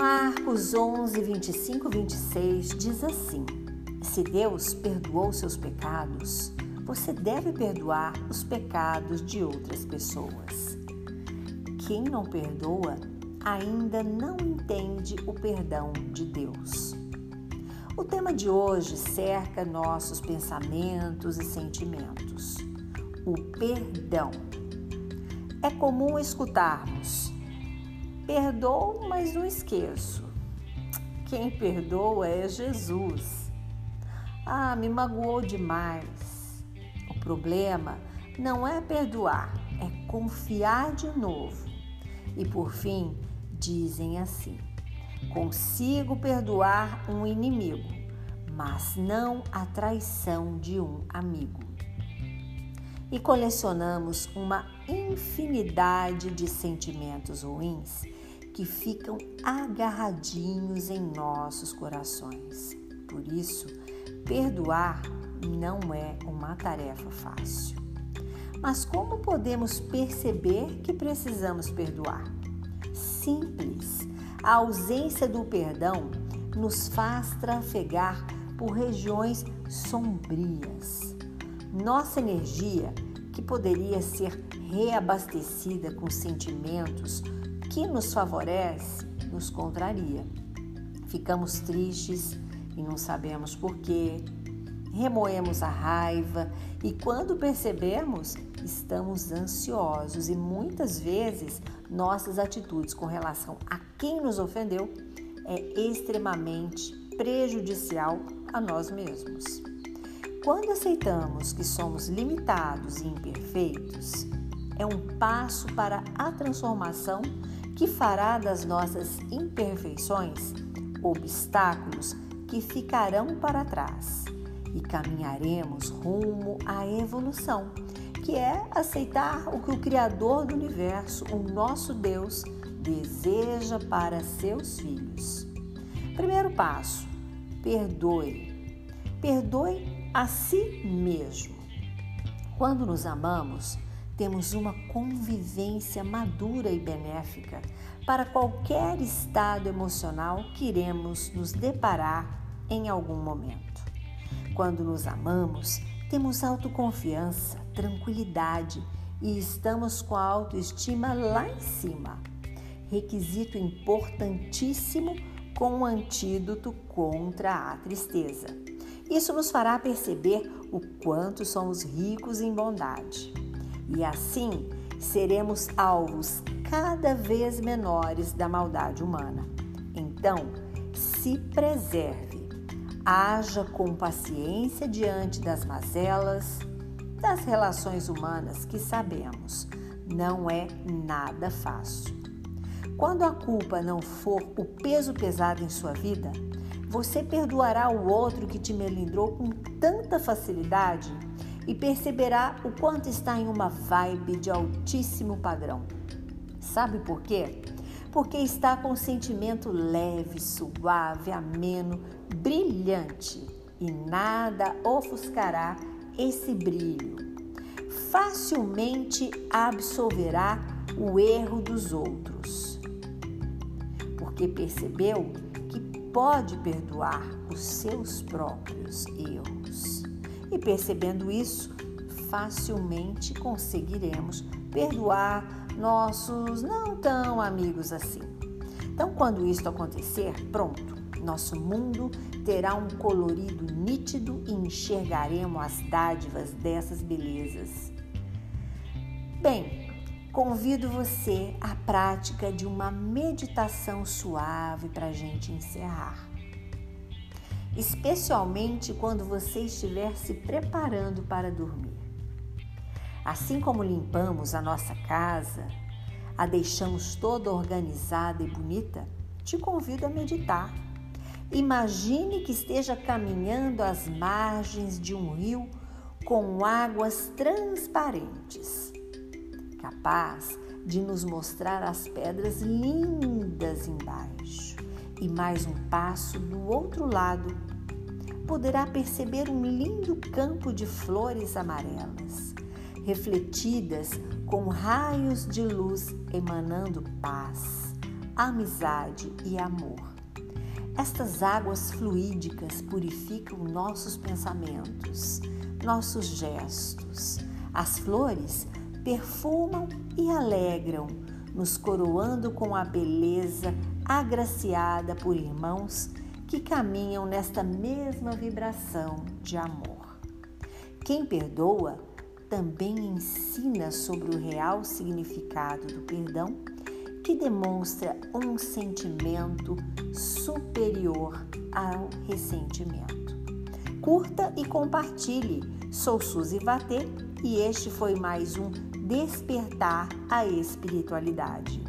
Marcos 11, 25 26 diz assim: Se Deus perdoou seus pecados, você deve perdoar os pecados de outras pessoas. Quem não perdoa ainda não entende o perdão de Deus. O tema de hoje cerca nossos pensamentos e sentimentos. O perdão. É comum escutarmos: perdoo, mas não esqueço. Quem perdoa é Jesus. Ah, me magoou demais. O problema não é perdoar, é confiar de novo. E por fim, dizem assim: Consigo perdoar um inimigo, mas não a traição de um amigo. E colecionamos uma infinidade de sentimentos ruins que ficam agarradinhos em nossos corações. Por isso, perdoar não é uma tarefa fácil. Mas como podemos perceber que precisamos perdoar? Simples. A ausência do perdão nos faz trafegar por regiões sombrias. Nossa energia, que poderia ser reabastecida com sentimentos que nos favorece, nos contraria. Ficamos tristes e não sabemos porquê, remoemos a raiva e quando percebemos, estamos ansiosos e muitas vezes nossas atitudes com relação a quem nos ofendeu é extremamente prejudicial a nós mesmos. Quando aceitamos que somos limitados e imperfeitos, é um passo para a transformação que fará das nossas imperfeições obstáculos que ficarão para trás e caminharemos rumo à evolução, que é aceitar o que o Criador do universo, o nosso Deus, deseja para seus filhos. Primeiro passo: perdoe. Perdoe a si mesmo. Quando nos amamos, temos uma convivência madura e benéfica para qualquer estado emocional que iremos nos deparar em algum momento. Quando nos amamos, temos autoconfiança, tranquilidade e estamos com a autoestima lá em cima. Requisito importantíssimo com um antídoto contra a tristeza. Isso nos fará perceber o quanto somos ricos em bondade. E assim seremos alvos cada vez menores da maldade humana. Então, se preserve Haja com paciência diante das mazelas das relações humanas que sabemos não é nada fácil. Quando a culpa não for o peso pesado em sua vida, você perdoará o outro que te melindrou com tanta facilidade e perceberá o quanto está em uma vibe de altíssimo padrão. Sabe por quê? porque está com um sentimento leve, suave, ameno, brilhante e nada ofuscará esse brilho. Facilmente absolverá o erro dos outros, porque percebeu que pode perdoar os seus próprios erros. E percebendo isso, facilmente conseguiremos perdoar nossos não tão amigos assim. Então, quando isso acontecer, pronto, nosso mundo terá um colorido nítido e enxergaremos as dádivas dessas belezas. Bem, convido você à prática de uma meditação suave para a gente encerrar. Especialmente quando você estiver se preparando para dormir. Assim como limpamos a nossa casa, a deixamos toda organizada e bonita, te convido a meditar. Imagine que esteja caminhando às margens de um rio com águas transparentes, capaz de nos mostrar as pedras lindas embaixo. E mais um passo do outro lado, poderá perceber um lindo campo de flores amarelas refletidas com raios de luz emanando paz, amizade e amor. Estas águas fluídicas purificam nossos pensamentos, nossos gestos. As flores perfumam e alegram, nos coroando com a beleza agraciada por irmãos que caminham nesta mesma vibração de amor. Quem perdoa também ensina sobre o real significado do perdão, que demonstra um sentimento superior ao ressentimento. Curta e compartilhe. Sou Suzy Vatê e este foi mais um Despertar a Espiritualidade.